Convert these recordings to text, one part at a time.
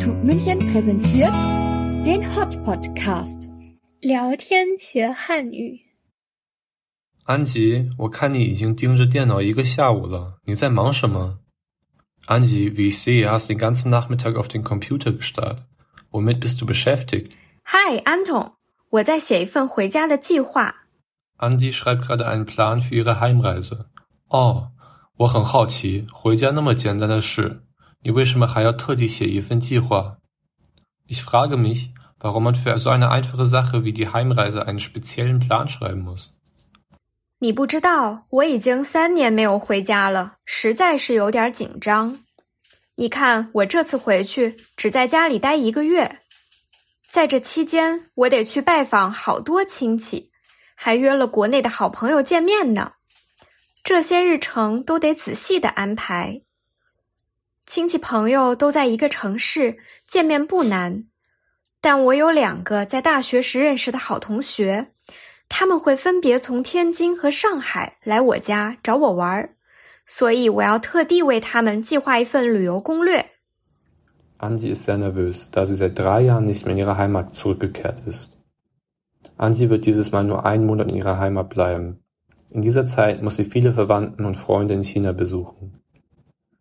Institut München präsentiert den Hot Podcast. 聊天学汉语。安吉，我看你已经盯着电脑一个下午了，你在忙什么？Anji, wie ich sehe, hast den ganzen Nachmittag auf den Computer gestarrt. Womit bist du beschäftigt? Hi, Anton. 我在写一份回家的计划。Anji schreibt gerade einen Plan für ihre Heimreise. Oh, 我很好奇，回家那么简单的事， 你为什么还要特地写一份计划？Ich frage mich, warum man für so eine einfache Sache wie die Heimreise einen speziellen Plan schreiben muss. 你不知道，我已经三年没有回家了，实在是有点紧张。你看，我这次回去只在家里待一个月，在这期间，我得去拜访好多亲戚，还约了国内的好朋友见面呢。这些日程都得仔细的安排。亲戚朋友都在一个城市，见面不难，但我有两个在大学时认识的好同学。他们会分别从天津和上海来我家找我玩儿，所以我要特地为他们计划一份旅游攻略。angi ist sehr nervös, da sie seit drei Jahren nicht mehr in ihre Heimat zurückgekehrt ist. Angie wird dieses Mal nur einen Monat in ihrer Heimat bleiben. In dieser Zeit muss sie viele Verwandten und Freunde in China besuchen.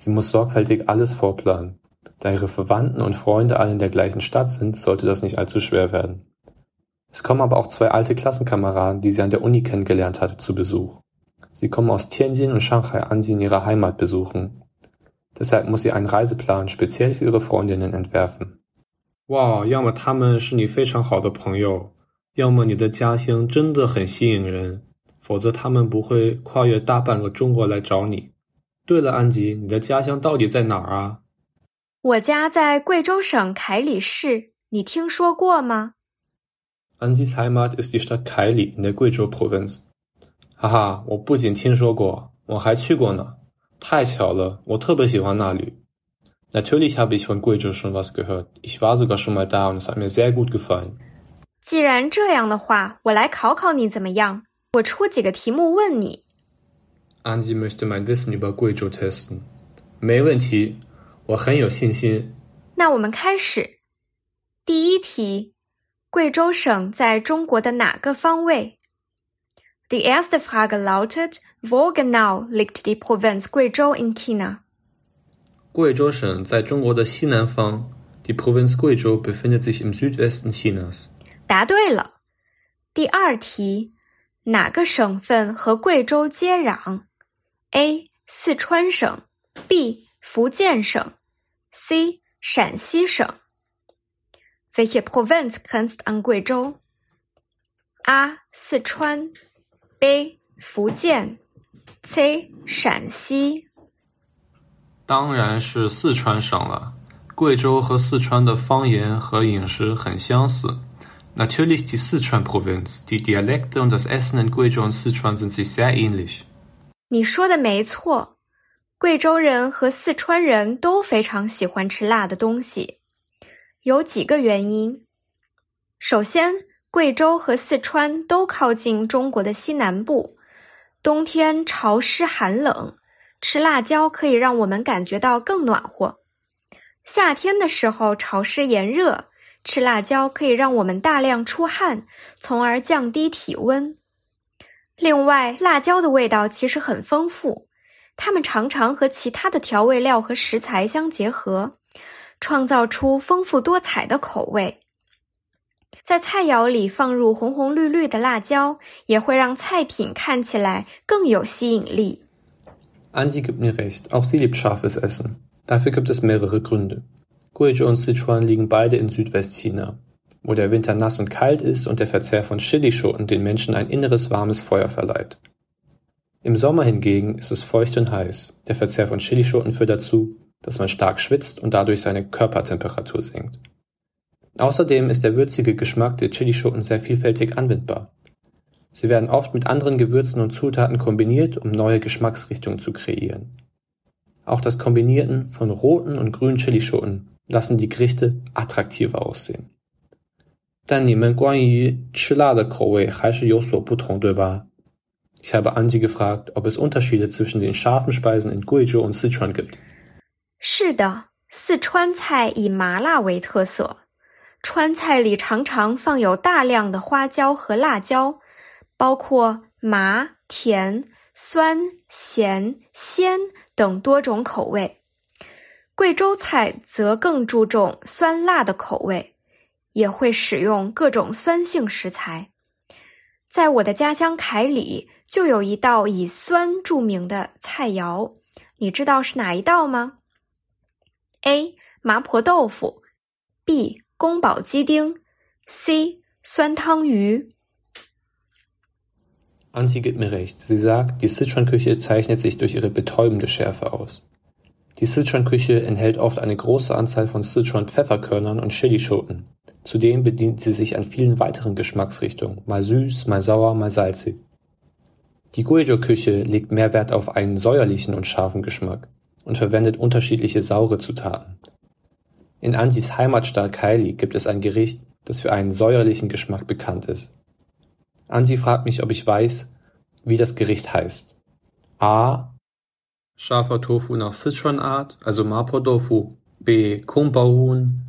Sie muss sorgfältig alles vorplanen. Da ihre Verwandten und Freunde alle in der gleichen Stadt sind, sollte das nicht allzu schwer werden. Es kommen aber auch zwei alte Klassenkameraden, die sie an der Uni kennengelernt hatte, zu Besuch. Sie kommen aus Tianjin und Shanghai an sie in ihrer Heimat besuchen. Deshalb muss sie einen Reiseplan speziell für ihre Freundinnen entwerfen. 哇，要么他们是你非常好的朋友，要么你的家乡真的很吸引人，否则他们不会跨越大半个中国来找你。 对了，安吉，你的家乡到底在哪儿啊？我家在贵州省凯里市，你听说过吗？Ansis Heimat ist die Stadt Kaili in der Guizhou-Provinz. Haha, 我不仅听说过，我还去过呢。太巧了，我特别喜欢那里。Natürlich habe ich von Guizhou schon was gehört. Ich war sogar schon mal da und es hat mir sehr gut gefallen. 既然这样的话，我来考考你怎么样？我出几个题目问你。Ansi möchte mein Wissen über Guizhou testen. 没问题，我很有信心。那我们开始。第一题。贵州省在中国的哪个方位？Die erste Frage lautet: Wo genau liegt die Provinz Guizhou in China？贵州省在中国的西南方。Die Provinz Guizhou befindet sich im Südwesten Chinas。答对了。第二题：哪个省份和贵州接壤 ？A. 四川省 B. 福建省 C. 陕西省。Welche Provinz grenzt an Guizhou? A. 四川 B. 福建 C. 陕西当然是四川省了。贵州和四川的方言和饮食很相似。Natürlich die Sichuan-Provinz. Die Dialekte und das Essen in Guizhou und Sichuan sind sich sehr ähnlich. 你说的没错，贵州人和四川人都非常喜欢吃辣的东西。有几个原因。首先，贵州和四川都靠近中国的西南部，冬天潮湿寒冷，吃辣椒可以让我们感觉到更暖和。夏天的时候潮湿炎热，吃辣椒可以让我们大量出汗，从而降低体温。另外，辣椒的味道其实很丰富，它们常常和其他的调味料和食材相结合。创造出丰富多彩的口味，在菜肴里放入红红绿绿的辣椒，也会让菜品看起来更有吸引力。Angie gibt mir recht, auch sie liebt scharfes Essen. Dafür gibt es mehrere Gründe. Guizhou und Sichuan liegen beide in Südwestchina, wo der Winter nass und kalt ist und der Verzehr von Chilischoten den Menschen ein inneres warmes Feuer verleiht. Im Sommer hingegen ist es feucht und heiß. Der Verzehr von Chilischoten führt dazu, dass man stark schwitzt und dadurch seine Körpertemperatur senkt. Außerdem ist der würzige Geschmack der Chilischoten sehr vielfältig anwendbar. Sie werden oft mit anderen Gewürzen und Zutaten kombiniert, um neue Geschmacksrichtungen zu kreieren. Auch das Kombinieren von roten und grünen Chilischoten lassen die Gerichte attraktiver aussehen. 但你们关于吃辣的口味还是有所不同，对吧？Ich habe Angie gefragt, ob es Unterschiede zwischen den scharfen Speisen in Guizhou und Sichuan gibt. 是的，四川菜以麻辣为特色，川菜里常常放有大量的花椒和辣椒，包括麻、甜、酸、咸、鲜等多种口味。贵州菜则更注重酸辣的口味，也会使用各种酸性食材。在我的家乡凯里，就有一道以酸著名的菜肴，你知道是哪一道吗？A. 麻婆豆腐，B. 宫保鸡丁，C. 酸汤鱼。Antje gibt mir recht. Sie sagt, die Sichuan-Küche zeichnet sich durch ihre betäubende Schärfe aus. Die Sichuan-Küche enthält oft eine große Anzahl von Sichuan-Pfefferkörnern und Chilischoten. Zudem bedient sie sich an vielen weiteren Geschmacksrichtungen, mal süß, mal sauer, mal salzig. Die Guizhou-Küche legt mehr Wert auf einen säuerlichen und scharfen Geschmack und verwendet unterschiedliche saure Zutaten. In Anjis Heimatstadt Kaili gibt es ein Gericht, das für einen säuerlichen Geschmack bekannt ist. Anji fragt mich, ob ich weiß, wie das Gericht heißt. A. Scharfer Tofu nach Sichuan-Art, also Mapo Tofu. B. Huhn,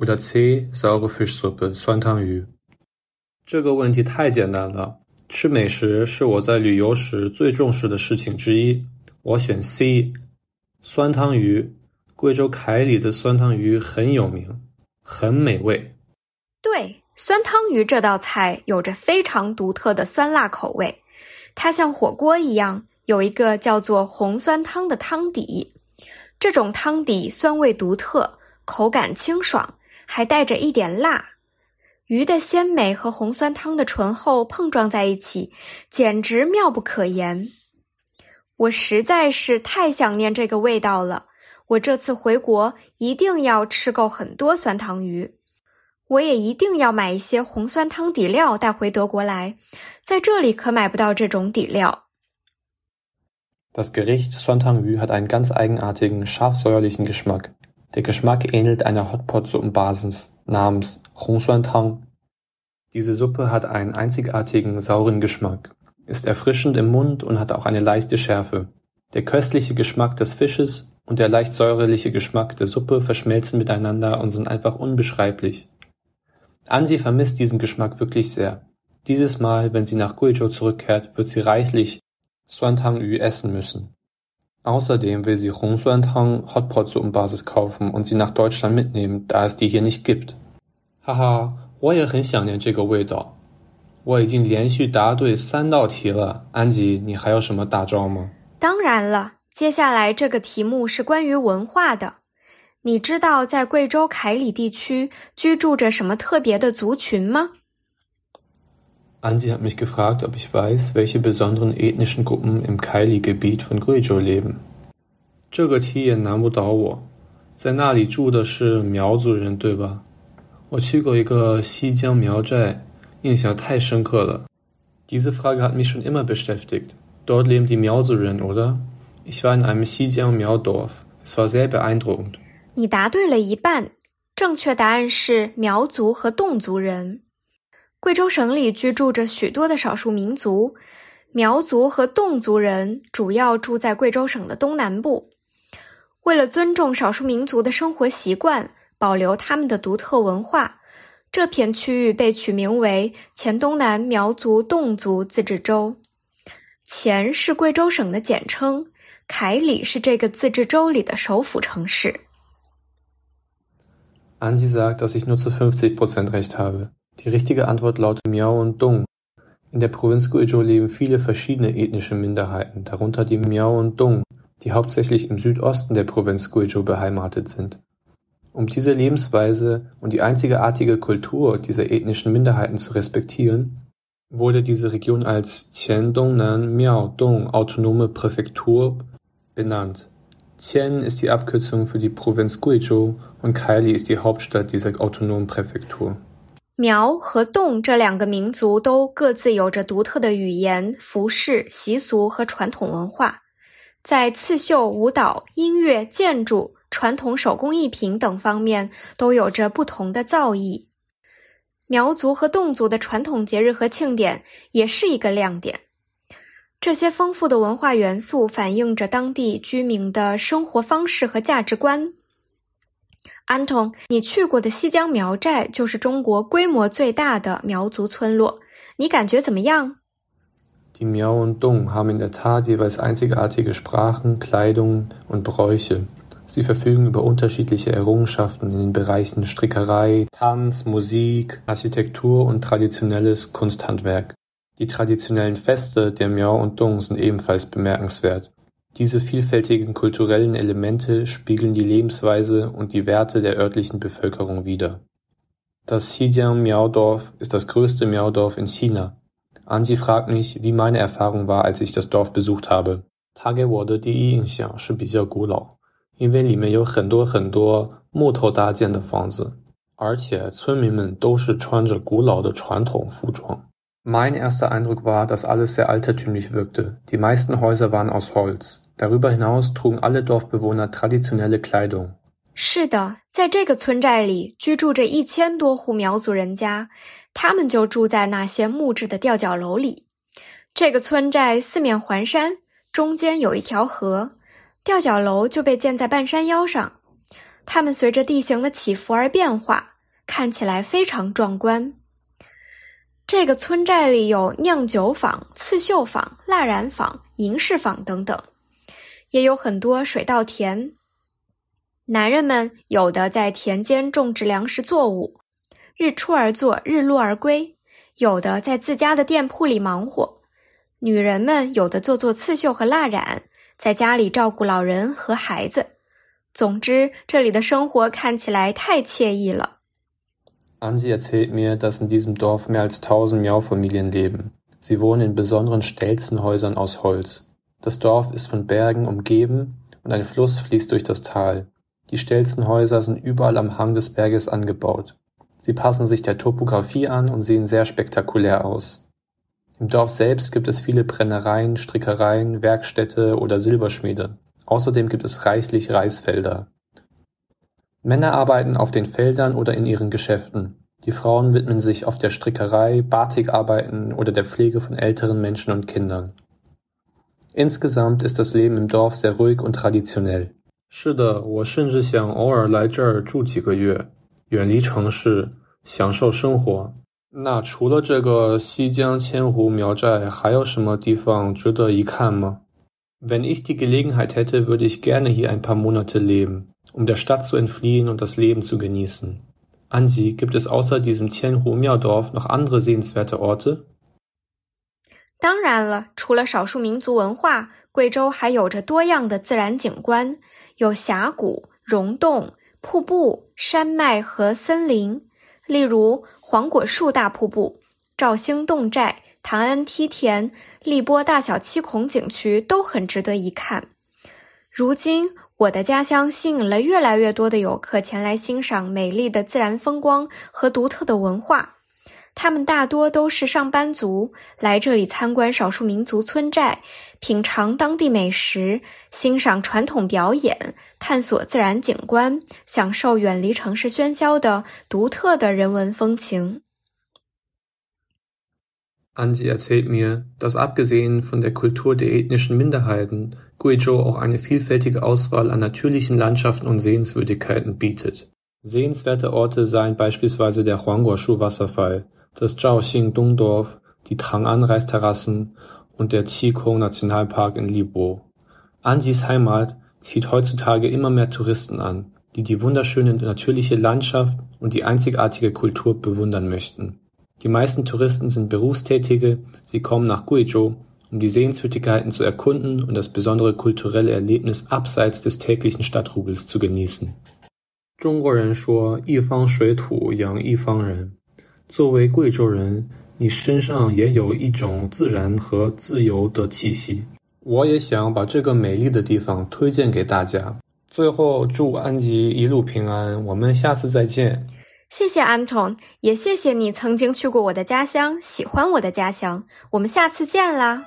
oder C. saure Fischsuppe, Suantangyu。这个问题太简单了。吃美食是我在旅游时最重视的事情之一。我选 C。酸汤鱼，贵州凯里的酸汤鱼很有名，很美味。对，酸汤鱼这道菜有着非常独特的酸辣口味，它像火锅一样有一个叫做红酸汤的汤底。这种汤底酸味独特，口感清爽。还带着一点辣，鱼的鲜美和红酸汤的醇厚碰撞在一起，简直妙不可言。我实在是太想念这个味道了。我这次回国一定要吃够很多酸汤鱼，我也一定要买一些红酸汤底料带回德国来，在这里可买不到这种底料。Das Gericht Suantangyu hat einen ganz eigenartigen scharf-säuerlichen Geschmack. Der Geschmack ähnelt einer Hotpot-Suppenbasis namens Tang. Diese Suppe hat einen einzigartigen sauren Geschmack, ist erfrischend im Mund und hat auch eine leichte Schärfe. Der köstliche Geschmack des Fisches und der leicht säuerliche Geschmack der Suppe verschmelzen miteinander und sind einfach unbeschreiblich. Ansi vermisst diesen Geschmack wirklich sehr. Dieses Mal, wenn sie nach Guizhou zurückkehrt, wird sie reichlich Suantang Yu essen müssen. Außerdem will sie Hongsuantang Hotpot-Suppenbasis kaufen und sie nach Deutschland mitnehmen, da es die hier nicht gibt. Haha, 我也很想念这个味道。我已经连续答对三道题了，安吉，你还有什么大招吗？当然了，接下来这个题目是关于文化的。你知道在贵州凯里地区居住着什么特别的族群吗 ？Ansi hat mich gefragt, ob ich weiß, welche besonderen ethnischen Gruppen im Kaili-Gebiet von Guizhou leben. 这个题也难不倒我，在那里住的是苗族人，对吧？我去过一个西江苗寨，印象太深刻了。Diese Frage hat mich schon immer beschäftigt. Dort leben die Miaozuren, oder? Ich war in einem Xinjiang Miao-Dorf. Es war sehr beeindruckend. 你答对了一半，正确答案是苗族和侗族人。 贵州省里居住着许多的少数民族，苗族和侗族人主要住在贵州省的东南部。为了尊重少数民族的生活习惯，保留他们的独特文化，这片区域被取名为黔东南苗族侗族自治州。黔是贵州省的简称，凯里是这个自治州里的首府城市。Ansi sagt, dass ich nur zu fünfzig Prozent recht habe. Die richtige Antwort lautet Miao und Dong. In der Provinz Guizhou leben viele verschiedene ethnische Minderheiten, darunter die Miao und Dong, die hauptsächlich im Südosten der Provinz Guizhou beheimatet sind. Um diese Lebensweise und die einzigartige Kultur dieser ethnischen Minderheiten zu respektieren, wurde diese Region als Qian-Dongnan Miao-Dong Autonome Präfektur benannt. Qian ist die Abkürzung für die Provinz Guizhou und Kaili ist die Hauptstadt dieser autonomen Präfektur. 苗和侗这两个民族都各自有着独特的语言、服饰、习俗和传统文化，在刺绣、舞蹈、音乐、建筑、传统手工艺品等方面都有着不同的造诣。苗族和侗族的传统节日和庆典也是一个亮点。这些丰富的文化元素反映着当地居民的生活方式和价值观。安童，你去过的西江苗寨就是中国规模最大的苗族村落，你感觉怎么样？Die Miao und Dong haben in der Tat jeweils einzigartige Sprachen, Kleidung und Bräuche. Sie verfügen über unterschiedliche Errungenschaften in den Bereichen Strickerei, Tanz, Musik, Architektur und traditionelles Kunsthandwerk. Die traditionellen Feste der Miao und Dong sind ebenfalls bemerkenswert. Diese vielfältigen kulturellen Elemente spiegeln die Lebensweise und die Werte der örtlichen Bevölkerung wider. Das Xijiang-Miao-Dorf ist das größte Miao-Dorf in China. Anji fragt mich, wie meine Erfahrung war, als ich das Dorf besucht habe. 他给我的第一印象是比较古老，因为里面有很多很多木头搭建的房子，而且村民们都是穿着古老的传统服装。 Mein erster Eindruck war, dass alles sehr altertümlich wirkte. Die meisten Häuser waren aus Holz. Darüber hinaus trugen alle Dorfbewohner traditionelle Kleidung. 是的，在这个村寨里居住着一千多户苗族人家，他们就住在那些木质的吊脚楼里。这个村寨四面环山，中间有一条河，吊脚楼就被建在半山腰上。它们随着地形的起伏而变化，看起来非常壮观。这个村寨里有酿酒坊、刺绣坊、蜡染坊、银饰坊等等，也有很多水稻田。男人们有的在田间种植粮食作物，日出而作，日落而归；有的在自家的店铺里忙活。女人们有的做做刺绣和蜡染，在家里照顾老人和孩子。总之，这里的生活看起来太惬意了。Ansi erzählt mir, dass in diesem Dorf mehr als tausend Miao-Familien leben. Sie wohnen in besonderen Stelzenhäusern aus Holz. Das Dorf ist von Bergen umgeben und ein Fluss fließt durch das Tal. Die Stelzenhäuser sind überall am Hang des Berges angebaut. Sie passen sich der Topographie an und sehen sehr spektakulär aus. Im Dorf selbst gibt es viele Brennereien, Strickereien, Werkstätte oder Silberschmiede. Außerdem gibt es reichlich Reisfelder. Männer arbeiten auf den Feldern oder in ihren Geschäften. Die Frauen widmen sich auf der Strickerei, Batikarbeiten oder der Pflege von älteren Menschen und Kindern. Insgesamt ist das Leben im Dorf sehr ruhig und traditionell. 是的，我甚至想偶尔来这儿住几个月，远离城市，享受生活。那除了这个西江千湖苗寨，还有什么地方值得一看吗？Wenn ich die Gelegenheit hätte, würde ich gerne hier ein paar Monate leben Um der Stadt zu entfliehen und das Leben zu genießen. Anji, gibt es außer diesem Tianhu-Miao-Dorf noch andere sehenswerte Orte? 当然了，除了少数民族文化，贵州还有着多样的自然景观，有峡谷、溶洞、瀑布、山脉和森林。例如黄果树大瀑布、肇兴侗寨、唐安梯田、荔波大小七孔景区都很值得一看。如今。我的家乡吸引了越来越多的游客前来欣赏美丽的自然风光和独特的文化。他们大多都是上班族，来这里参观少数民族村寨，品尝当地美食，欣赏传统表演，探索自然景观，享受远离城市喧嚣的独特的人文风情。Anji erzählt mir, dass abgesehen von der Kultur der ethnischen Minderheiten Guizhou auch eine vielfältige Auswahl an natürlichen Landschaften und Sehenswürdigkeiten bietet. Sehenswerte Orte seien beispielsweise der Huangguoshu-Wasserfall, das Zhaoxing-Dongdorf, die Trang'an-Reisterrassen und der Qikong-Nationalpark in Libo. Anjis Heimat zieht heutzutage immer mehr Touristen an, die die wunderschöne natürliche Landschaft und die einzigartige Kultur bewundern möchten. Die meisten Touristen sind Berufstätige, sie kommen nach Guizhou, um die Sehenswürdigkeiten zu erkunden und das besondere kulturelle Erlebnis abseits des täglichen Stadtrubels zu genießen. 中国人说：“一方水土养一方人。”作为贵州人，你身上也有一种自然和自由的气息。我也想把这个美丽的地方推荐给大家。最后，祝安吉一路平安，我们下次再见。 谢谢安 n 也谢谢你曾经去过我的家乡，喜欢我的家乡。我们下次见啦！